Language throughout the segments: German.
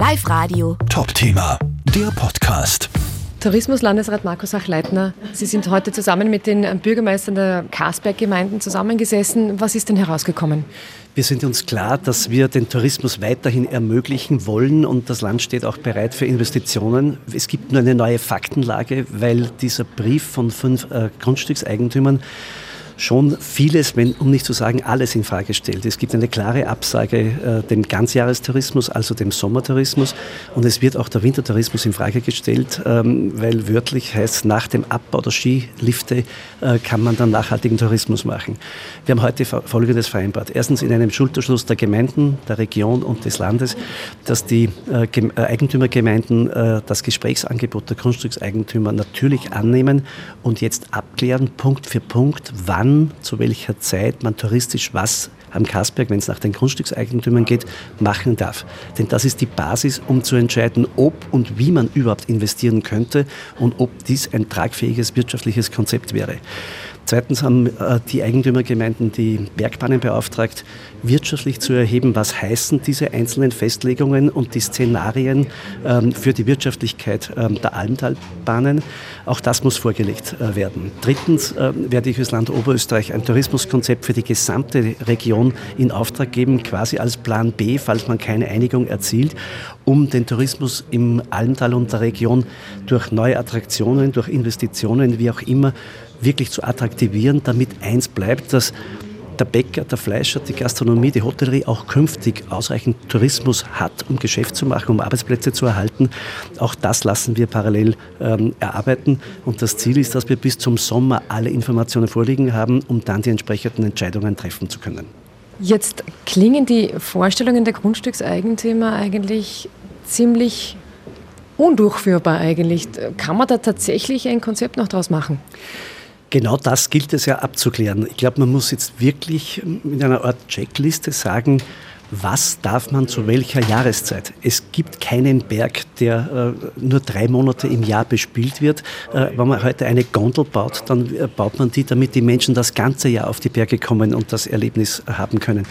Live Radio. Top-Thema, der Podcast. Tourismuslandesrat Markus Achleitner, Sie sind heute zusammen mit den Bürgermeistern der Karsberg-Gemeinden zusammengesessen. Was ist denn herausgekommen? Wir sind uns klar, dass wir den Tourismus weiterhin ermöglichen wollen und das Land steht auch bereit für Investitionen. Es gibt nur eine neue Faktenlage, weil dieser Brief von fünf äh, Grundstückseigentümern schon vieles, wenn, um nicht zu sagen alles in Frage stellt. Es gibt eine klare Absage äh, dem Ganzjahrestourismus, also dem Sommertourismus und es wird auch der Wintertourismus in Frage gestellt, ähm, weil wörtlich heißt, nach dem Abbau der Skilifte äh, kann man dann nachhaltigen Tourismus machen. Wir haben heute Folgendes vereinbart. Erstens in einem Schulterschluss der Gemeinden, der Region und des Landes, dass die äh, äh Eigentümergemeinden äh, das Gesprächsangebot der Grundstückseigentümer natürlich annehmen und jetzt abklären, Punkt für Punkt, wann wann, zu welcher Zeit man touristisch was am Kasberg, wenn es nach den Grundstückseigentümern geht, machen darf. Denn das ist die Basis, um zu entscheiden, ob und wie man überhaupt investieren könnte und ob dies ein tragfähiges wirtschaftliches Konzept wäre. Zweitens haben äh, die Eigentümergemeinden die Bergbahnen beauftragt, wirtschaftlich zu erheben, was heißen diese einzelnen Festlegungen und die Szenarien ähm, für die Wirtschaftlichkeit ähm, der Almtalbahnen. Auch das muss vorgelegt äh, werden. Drittens ähm, werde ich fürs Land Oberösterreich ein Tourismuskonzept für die gesamte Region in Auftrag geben, quasi als Plan B, falls man keine Einigung erzielt, um den Tourismus im Almtal und der Region durch neue Attraktionen, durch Investitionen, wie auch immer, wirklich zu attraktivieren, damit eins bleibt, dass der Bäcker, der Fleischer, die Gastronomie, die Hotellerie auch künftig ausreichend Tourismus hat, um Geschäft zu machen, um Arbeitsplätze zu erhalten. Auch das lassen wir parallel ähm, erarbeiten. Und das Ziel ist, dass wir bis zum Sommer alle Informationen vorliegen haben, um dann die entsprechenden Entscheidungen treffen zu können. Jetzt klingen die Vorstellungen der Grundstückseigentümer eigentlich ziemlich undurchführbar eigentlich. Kann man da tatsächlich ein Konzept noch draus machen? Genau das gilt es ja abzuklären. Ich glaube, man muss jetzt wirklich mit einer Art Checkliste sagen, was darf man zu welcher Jahreszeit? Es gibt keinen Berg, der äh, nur drei Monate im Jahr bespielt wird. Äh, wenn man heute eine Gondel baut, dann äh, baut man die, damit die Menschen das ganze Jahr auf die Berge kommen und das Erlebnis haben können.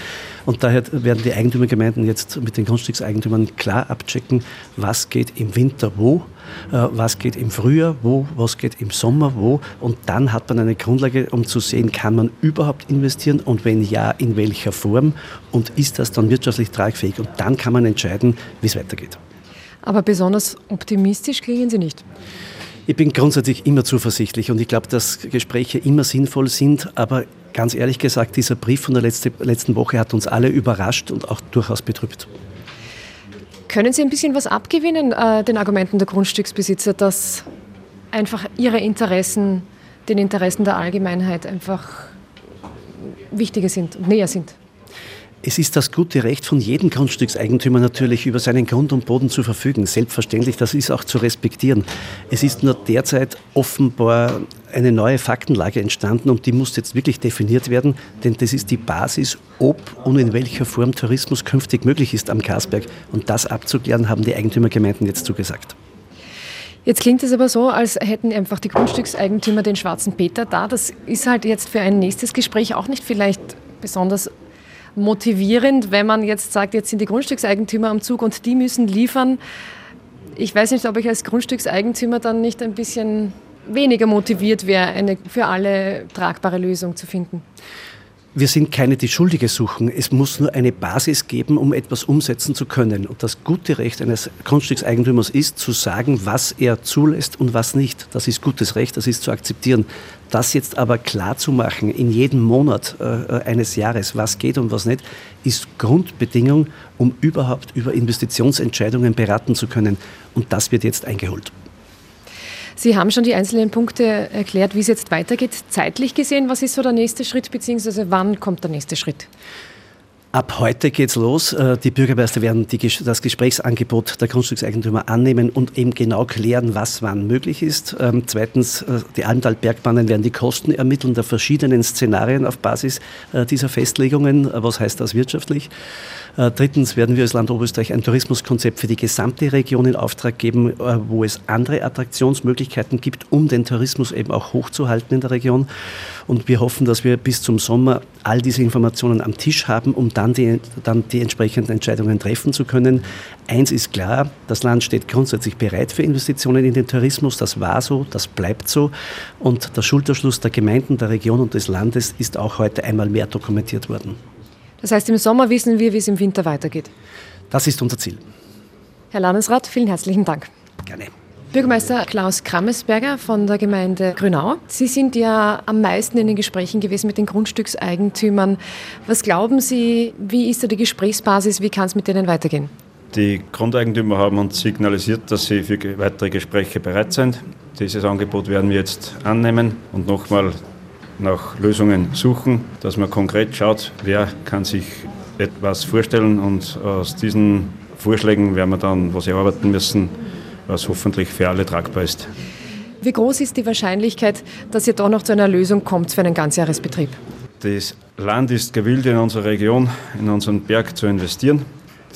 Und daher werden die Eigentümergemeinden jetzt mit den Grundstückseigentümern klar abchecken, was geht im Winter wo, was geht im Frühjahr wo, was geht im Sommer wo. Und dann hat man eine Grundlage, um zu sehen, kann man überhaupt investieren und wenn ja, in welcher Form und ist das dann wirtschaftlich tragfähig. Und dann kann man entscheiden, wie es weitergeht. Aber besonders optimistisch klingen Sie nicht. Ich bin grundsätzlich immer zuversichtlich und ich glaube, dass Gespräche immer sinnvoll sind, aber ganz ehrlich gesagt, dieser Brief von der letzten Woche hat uns alle überrascht und auch durchaus betrübt. Können Sie ein bisschen was abgewinnen, äh, den Argumenten der Grundstücksbesitzer, dass einfach ihre Interessen den Interessen der Allgemeinheit einfach wichtiger sind und näher sind? Es ist das gute Recht von jedem Grundstückseigentümer natürlich, über seinen Grund und Boden zu verfügen. Selbstverständlich, das ist auch zu respektieren. Es ist nur derzeit offenbar eine neue Faktenlage entstanden und die muss jetzt wirklich definiert werden, denn das ist die Basis, ob und in welcher Form Tourismus künftig möglich ist am Karsberg. Und das abzuklären, haben die Eigentümergemeinden jetzt zugesagt. Jetzt klingt es aber so, als hätten einfach die Grundstückseigentümer den schwarzen Peter da. Das ist halt jetzt für ein nächstes Gespräch auch nicht vielleicht besonders motivierend, wenn man jetzt sagt, jetzt sind die Grundstückseigentümer am Zug und die müssen liefern. Ich weiß nicht, ob ich als Grundstückseigentümer dann nicht ein bisschen weniger motiviert wäre, eine für alle tragbare Lösung zu finden. Wir sind keine, die Schuldige suchen. Es muss nur eine Basis geben, um etwas umsetzen zu können. Und das gute Recht eines Grundstückseigentümers ist, zu sagen, was er zulässt und was nicht. Das ist gutes Recht, das ist zu akzeptieren. Das jetzt aber klar zu machen, in jedem Monat äh, eines Jahres, was geht und was nicht, ist Grundbedingung, um überhaupt über Investitionsentscheidungen beraten zu können. Und das wird jetzt eingeholt. Sie haben schon die einzelnen Punkte erklärt, wie es jetzt weitergeht. Zeitlich gesehen, was ist so der nächste Schritt, beziehungsweise wann kommt der nächste Schritt? Ab heute geht's los. Äh, die Bürgermeister werden die, das Gesprächsangebot der Grundstückseigentümer annehmen und eben genau klären, was wann möglich ist. Ähm, zweitens, äh, die Almtal-Bergbahnen werden die Kosten ermitteln der verschiedenen Szenarien auf Basis äh, dieser Festlegungen. Was heißt das wirtschaftlich? Drittens werden wir als Land Oberösterreich ein Tourismuskonzept für die gesamte Region in Auftrag geben, wo es andere Attraktionsmöglichkeiten gibt, um den Tourismus eben auch hochzuhalten in der Region. Und wir hoffen, dass wir bis zum Sommer all diese Informationen am Tisch haben, um dann die, dann die entsprechenden Entscheidungen treffen zu können. Eins ist klar, das Land steht grundsätzlich bereit für Investitionen in den Tourismus. Das war so, das bleibt so. Und der Schulterschluss der Gemeinden, der Region und des Landes ist auch heute einmal mehr dokumentiert worden. Das heißt, im Sommer wissen wir, wie es im Winter weitergeht. Das ist unser Ziel. Herr Landesrat, vielen herzlichen Dank. Gerne. Bürgermeister Klaus Krammesberger von der Gemeinde Grünau. Sie sind ja am meisten in den Gesprächen gewesen mit den Grundstückseigentümern. Was glauben Sie, wie ist da die Gesprächsbasis, wie kann es mit denen weitergehen? Die Grundeigentümer haben uns signalisiert, dass sie für weitere Gespräche bereit sind. Dieses Angebot werden wir jetzt annehmen und nochmal nach Lösungen suchen, dass man konkret schaut, wer kann sich etwas vorstellen und aus diesen Vorschlägen werden wir dann was erarbeiten müssen, was hoffentlich für alle tragbar ist. Wie groß ist die Wahrscheinlichkeit, dass ihr doch noch zu einer Lösung kommt für einen Ganzjahresbetrieb? Das Land ist gewillt, in unserer Region, in unseren Berg zu investieren.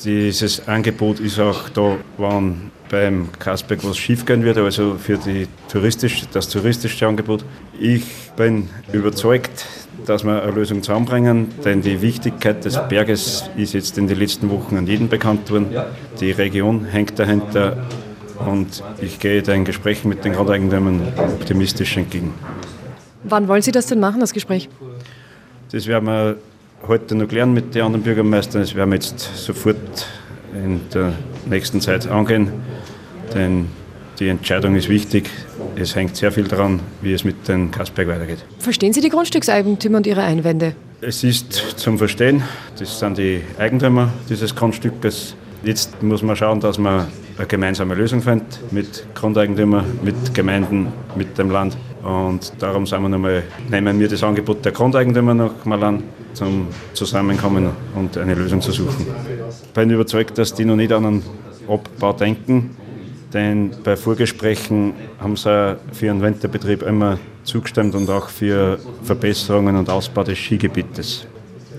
Dieses Angebot ist auch da, wann beim Kasberg was schiefgehen wird, also für touristisch, das touristische Angebot. Ich bin überzeugt, dass wir eine Lösung zusammenbringen, denn die Wichtigkeit des Berges ist jetzt in den letzten Wochen an jeden bekannt worden. Die Region hängt dahinter und ich gehe den Gesprächen mit den Grundeigentümern optimistisch entgegen. Wann wollen Sie das denn machen, das Gespräch? Das werden wir heute noch klären mit den anderen Bürgermeistern. Das werden wir jetzt sofort in der nächsten Zeit angehen, denn die Entscheidung ist wichtig. Es hängt sehr viel daran, wie es mit den Kasberg weitergeht. Verstehen Sie die Grundstückseigentümer und ihre Einwände? Es ist zum Verstehen, das sind die Eigentümer dieses Grundstückes. Jetzt muss man schauen, dass man eine gemeinsame Lösung findet mit Grundeigentümern, mit Gemeinden, mit dem Land. Und darum wir nochmal, nehmen wir das Angebot der Grundeigentümer noch mal an, zum Zusammenkommen und eine Lösung zu suchen. Ich bin überzeugt, dass die noch nicht an einen Abbau denken, denn bei Vorgesprächen haben sie für ihren Winterbetrieb immer zugestimmt und auch für Verbesserungen und Ausbau des Skigebietes.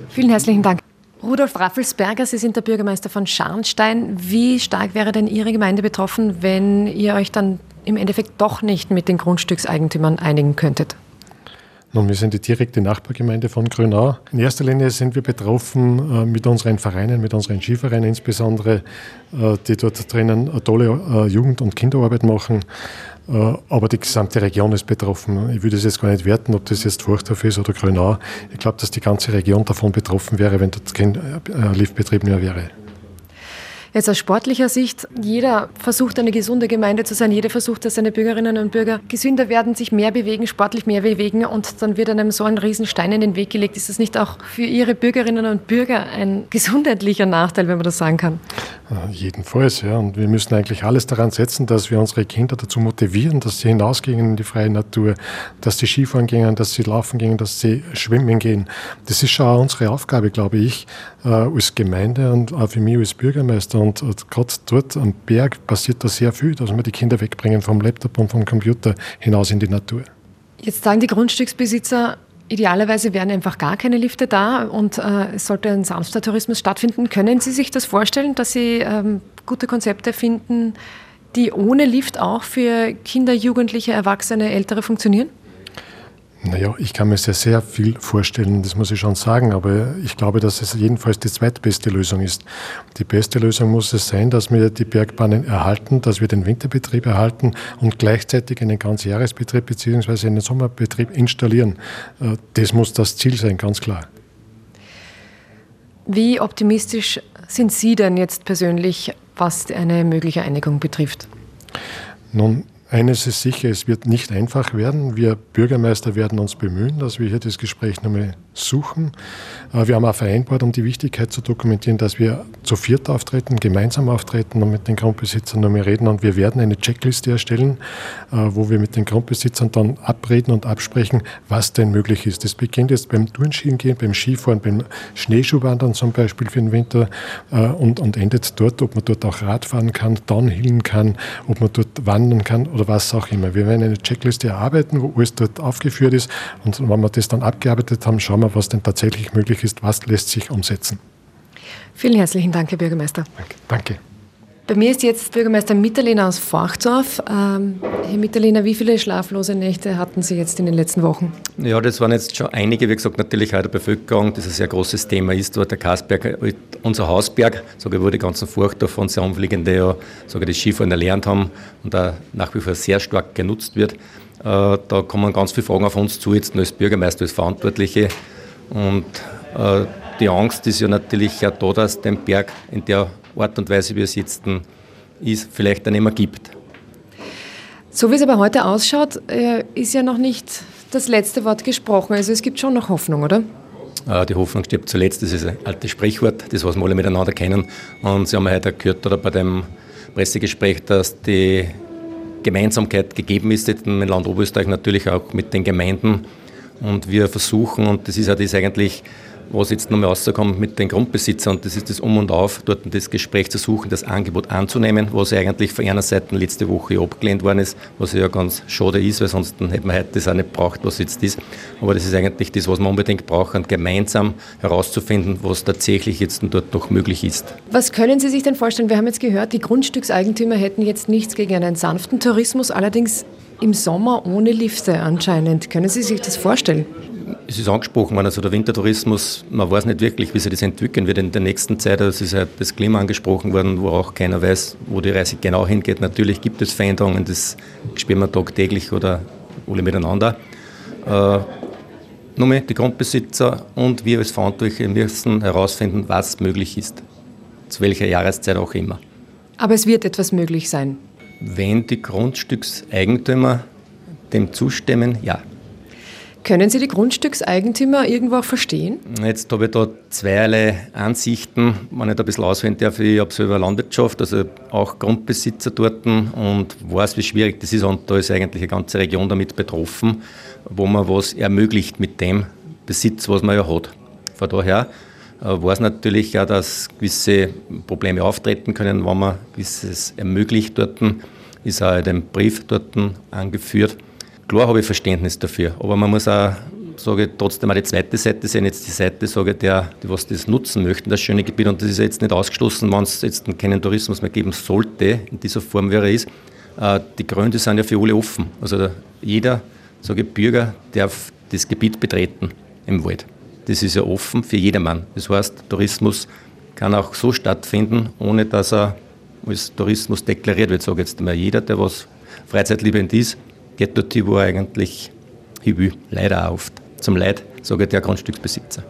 Vielen herzlichen Dank. Rudolf Raffelsberger, Sie sind der Bürgermeister von Scharnstein. Wie stark wäre denn Ihre Gemeinde betroffen, wenn ihr euch dann im Endeffekt doch nicht mit den Grundstückseigentümern einigen könntet? Nun, wir sind die direkte Nachbargemeinde von Grünau. In erster Linie sind wir betroffen äh, mit unseren Vereinen, mit unseren Skivereinen insbesondere, äh, die dort drinnen tolle äh, Jugend- und Kinderarbeit machen. Äh, aber die gesamte Region ist betroffen. Ich würde es jetzt gar nicht werten, ob das jetzt Furchthof ist oder Grünau. Ich glaube, dass die ganze Region davon betroffen wäre, wenn dort kein äh, Liftbetrieb mehr wäre. Jetzt aus sportlicher Sicht, jeder versucht eine gesunde Gemeinde zu sein, jeder versucht, dass seine Bürgerinnen und Bürger gesünder werden, sich mehr bewegen, sportlich mehr bewegen und dann wird einem so ein Riesenstein in den Weg gelegt. Ist das nicht auch für Ihre Bürgerinnen und Bürger ein gesundheitlicher Nachteil, wenn man das sagen kann? Jedenfalls, ja. Und wir müssen eigentlich alles daran setzen, dass wir unsere Kinder dazu motivieren, dass sie hinausgehen in die freie Natur, dass sie Skifahren gehen, dass sie laufen gehen, dass sie schwimmen gehen. Das ist schon auch unsere Aufgabe, glaube ich, äh, als Gemeinde und auch für mich als Bürgermeister. Und gerade dort am Berg passiert da sehr viel, dass wir die Kinder wegbringen vom Laptop und vom Computer hinaus in die Natur. Jetzt sagen die Grundstücksbesitzer, Idealerweise wären einfach gar keine Lifte da und äh, es sollte ein sanfter Tourismus stattfinden. Können Sie sich das vorstellen, dass Sie ähm, gute Konzepte finden, die ohne Lift auch für Kinder, Jugendliche, Erwachsene, Ältere funktionieren? Naja, ich kann mir sehr, sehr viel vorstellen, das muss ich schon sagen, aber ich glaube, dass es jedenfalls die zweitbeste Lösung ist. Die beste Lösung muss es sein, dass wir die Bergbahnen erhalten, dass wir den Winterbetrieb erhalten und gleichzeitig einen Ganzjahresbetrieb bzw. einen Sommerbetrieb installieren. Äh, das muss das Ziel sein, ganz klar. Wie optimistisch sind Sie denn jetzt persönlich, was eine mögliche Einigung betrifft? Nun, eines ist sicher, es wird nicht einfach werden. Wir Bürgermeister werden uns bemühen, dass wir hier das Gespräch nochmal suchen. Wir haben auch vereinbart, um die Wichtigkeit zu dokumentieren, dass wir zu viert auftreten, gemeinsam auftreten und mit den Grundbesitzern nochmal reden. Und wir werden eine Checkliste erstellen, äh, wo wir mit den Grundbesitzern dann abreden und absprechen, was denn möglich ist. Das beginnt jetzt beim Turnskien gehen, beim Skifahren, beim Schneeschuhwandern zum Beispiel für den Winter äh, und, und endet dort, ob man dort auch Radfahren kann, downhillen kann, ob man dort wandern kann oder was auch immer. Wir werden eine Checkliste erarbeiten, wo alles dort aufgeführt ist. Und wenn wir das dann abgearbeitet haben, schauen wir, was denn tatsächlich möglich ist, was lässt sich umsetzen. Vielen herzlichen Dank, Herr Bürgermeister. Danke. Bei mir ist jetzt Bürgermeister Mitterlehner aus Forchdorf. Ähm, Herr Mitterlehner, wie viele schlaflose Nächte hatten Sie jetzt in den letzten Wochen? Ja, das waren jetzt schon einige, wie gesagt, natürlich auch der Bevölkerung, das ein sehr großes Thema ist, dort der Kasberg, unser Hausberg, sage wo die ganzen Forchdorf und sehr umfliegende ja, sage das Skifahren erlernt haben und da nach wie vor sehr stark genutzt wird. Äh, da kommen ganz viele Fragen auf uns zu, jetzt als Bürgermeister, als Verantwortliche und äh, die Angst ist ja natürlich auch da, dass den Berg in der Art und Weise, wie es jetzt ist, vielleicht dann immer gibt. So wie es aber heute ausschaut, äh, ist ja noch nicht das letzte Wort gesprochen. Also es gibt schon noch Hoffnung, oder? Äh, die Hoffnung stirbt zuletzt, das ist ein altes Sprichwort, das was wir alle miteinander kennen. Und Sie haben heute gehört oder bei dem Pressegespräch, dass die Gemeinsamkeit gegeben ist im Land Oberösterreich natürlich auch mit den Gemeinden. Und wir versuchen, und das ist ja das eigentlich was jetzt nochmal rauskommt mit den Grundbesitzern, und das ist das Um und Auf, dort das Gespräch zu suchen, das Angebot anzunehmen, was eigentlich von einer Seite letzte Woche abgelehnt worden ist, was ja ganz schade ist, weil sonst hätte man heute das auch nicht braucht, was jetzt ist. Aber das ist eigentlich das, was man unbedingt braucht, gemeinsam herauszufinden, was tatsächlich jetzt dort noch möglich ist. Was können Sie sich denn vorstellen? Wir haben jetzt gehört, die Grundstückseigentümer hätten jetzt nichts gegen einen sanften Tourismus, allerdings im Sommer ohne Lifte anscheinend. Können Sie sich das vorstellen? es ist angesprochen worden, also der Wintertourismus, man weiß nicht wirklich, wie sich das entwickeln wird in der nächsten Zeit. Also es ist halt das Klima angesprochen worden, wo auch keiner weiß, wo die Reise genau hingeht. Natürlich gibt es Veränderungen, das spüren wir tagtäglich oder alle miteinander. Äh, nur die Grundbesitzer und wir als Verantwortliche müssen herausfinden, was möglich ist. Zu welcher Jahreszeit auch immer. Aber es wird etwas möglich sein. Wenn die Grundstückseigentümer dem zustimmen, ja. Können Sie die Grundstückseigentümer irgendwo auch verstehen? Jetzt habe ich da zweierlei Ansichten. Wenn ich da ein bisschen auswählen darf, ich habe selber Landwirtschaft, also auch Grundbesitzer dort und weiß, wie schwierig das ist. Und da ist eigentlich eine ganze Region damit betroffen, wo man was ermöglicht mit dem Besitz, was man ja hat. Von daher äh, weiß natürlich auch, dass gewisse Probleme auftreten können, wenn man gewisses ermöglicht dort. Ist auch in dem Brief dort angeführt. Klar habe ich Verständnis dafür, aber man muss auch sage trotzdem auch die zweite Seite sehen, jetzt die Seite, sage der, die was das nutzen möchten, das schöne Gebiet. Und das ist jetzt nicht ausgeschlossen, wenn es jetzt keinen Tourismus mehr geben sollte, in dieser Form, er ist. Äh, die Gründe sind ja für alle offen. Also jeder, sage Bürger, darf das Gebiet betreten im Wald. Das ist ja offen für jedermann. Das heißt, Tourismus kann auch so stattfinden, ohne dass er als Tourismus deklariert wird. Sage jetzt mal jeder, der was freizeitliebend ist, geht dort, wo er eigentlich hin will. Leider oft. Zum Leid, sage der Grundstücksbesitzer.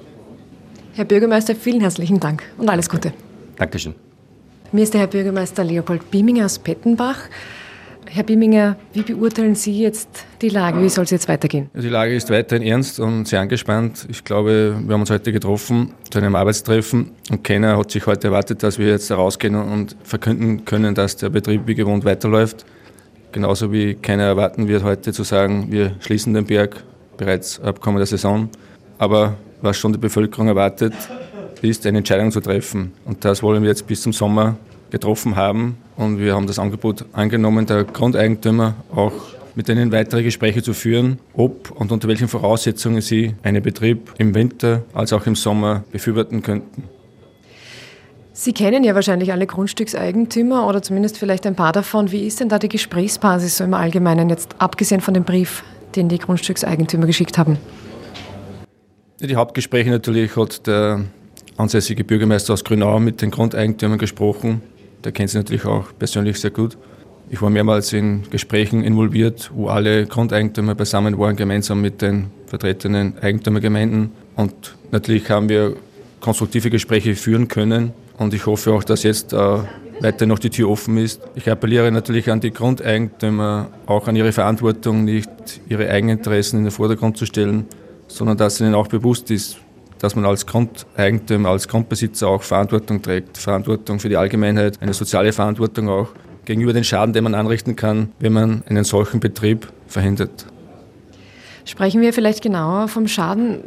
Herr Bürgermeister, vielen herzlichen Dank und alles Gute. Dankeschön. Mir ist der Herr Bürgermeister Leopold Bieminger aus Pettenbach. Herr Bieminger, wie beurteilen Sie jetzt die Lage? Wie soll es jetzt weitergehen? Die Lage ist weiterhin ernst und sehr angespannt. Ich glaube, wir haben uns heute getroffen zu einem Arbeitstreffen und keiner hat sich heute erwartet, dass wir jetzt rausgehen und verkünden können, dass der Betrieb wie gewohnt weiterläuft. Genauso wie keiner erwarten wird, heute zu sagen, wir schließen den Berg bereits ab kommender Saison. Aber was schon die Bevölkerung erwartet, ist eine Entscheidung zu treffen. Und das wollen wir jetzt bis zum Sommer getroffen haben. Und wir haben das Angebot angenommen, der Grundeigentümer auch mit denen weitere Gespräche zu führen, ob und unter welchen Voraussetzungen sie einen Betrieb im Winter als auch im Sommer befürworten könnten. Sie kennen ja wahrscheinlich alle Grundstückseigentümer oder zumindest vielleicht ein paar davon. Wie ist denn da die Gesprächsbasis so im Allgemeinen, jetzt abgesehen von dem Brief, den die Grundstückseigentümer geschickt haben? Die Hauptgespräche natürlich hat der ansässige Bürgermeister aus Grünau mit den Grundeigentümern gesprochen. Der kennt sie natürlich auch persönlich sehr gut. Ich war mehrmals in Gesprächen involviert, wo alle Grundeigentümer beisammen waren, gemeinsam mit den vertretenen Eigentümergemeinden. Und natürlich haben wir konstruktive Gespräche führen können. Und ich hoffe auch, dass jetzt äh, weiter noch die Tür offen ist. Ich appelliere natürlich an die Grundeigentümer, auch an ihre Verantwortung, nicht ihre Eigeninteressen in den Vordergrund zu stellen, sondern dass ihnen auch bewusst ist, dass man als Grundeigentümer, als Grundbesitzer auch Verantwortung trägt. Verantwortung für die Allgemeinheit, eine soziale Verantwortung auch gegenüber den Schaden, den man anrichten kann, wenn man einen solchen Betrieb verhindert. Sprechen wir vielleicht genauer vom Schaden.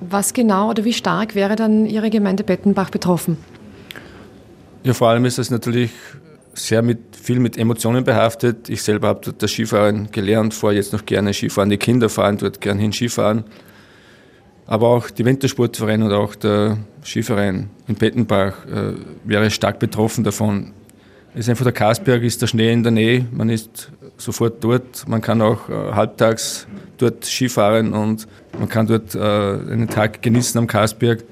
Was genau oder wie stark wäre dann Ihre Gemeinde Bettenbach betroffen? Ja, vor allem ist es natürlich sehr mit, viel mit Emotionen behaftet. Ich selber habe dort das Skifahren gelernt, fahre jetzt noch gerne Skifahren. Die Kinder fahren dort gerne hin Skifahren. Aber auch die Wintersportverein und auch der Skiverein in Bettenbach äh, wäre stark betroffen davon. ist einfach der Karsberg, ist der Schnee in der Nähe, man ist sofort dort, man kann auch äh, halbtags dort Skifahren und man kann dort äh, einen Tag genießen am Karsberg.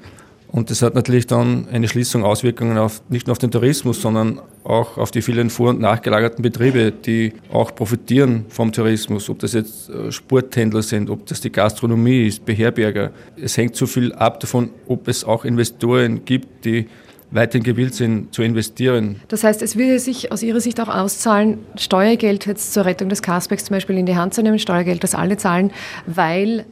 Und das hat natürlich dann eine Schließung Auswirkungen auf, nicht nur auf den Tourismus, sondern auch auf die vielen vor- und nachgelagerten Betriebe, die auch profitieren vom Tourismus. Ob das jetzt äh, Sporthändler sind, ob das die Gastronomie ist, Beherberger. Es hängt so viel ab davon, ob es auch Investoren gibt, die weiterhin gewillt sind zu investieren. Das heißt, es würde sich aus Ihrer Sicht auch auszahlen, Steuergeld jetzt zur Rettung des Carsbacks zum Beispiel in die Hand zu nehmen, Steuergeld, das alle zahlen, weil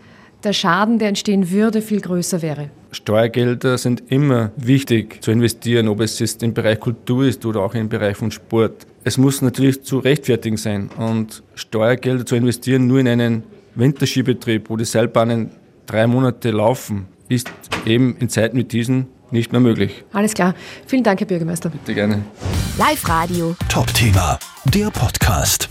der Schaden, der entstehen würde, viel größer wäre. Steuergelder sind immer wichtig zu investieren, ob es jetzt im Bereich Kultur ist oder auch im Bereich von Sport. Es muss natürlich zu rechtfertigen sein und Steuergelder zu investieren nur in einen Winterskibetrieb, wo die Seilbahnen drei Monate laufen, ist eben in Zeiten wie diesen nicht mehr möglich. Alles klar. Vielen Dank, Herr Bürgermeister. Bitte gerne. Live Radio. Top Thema, der Podcast.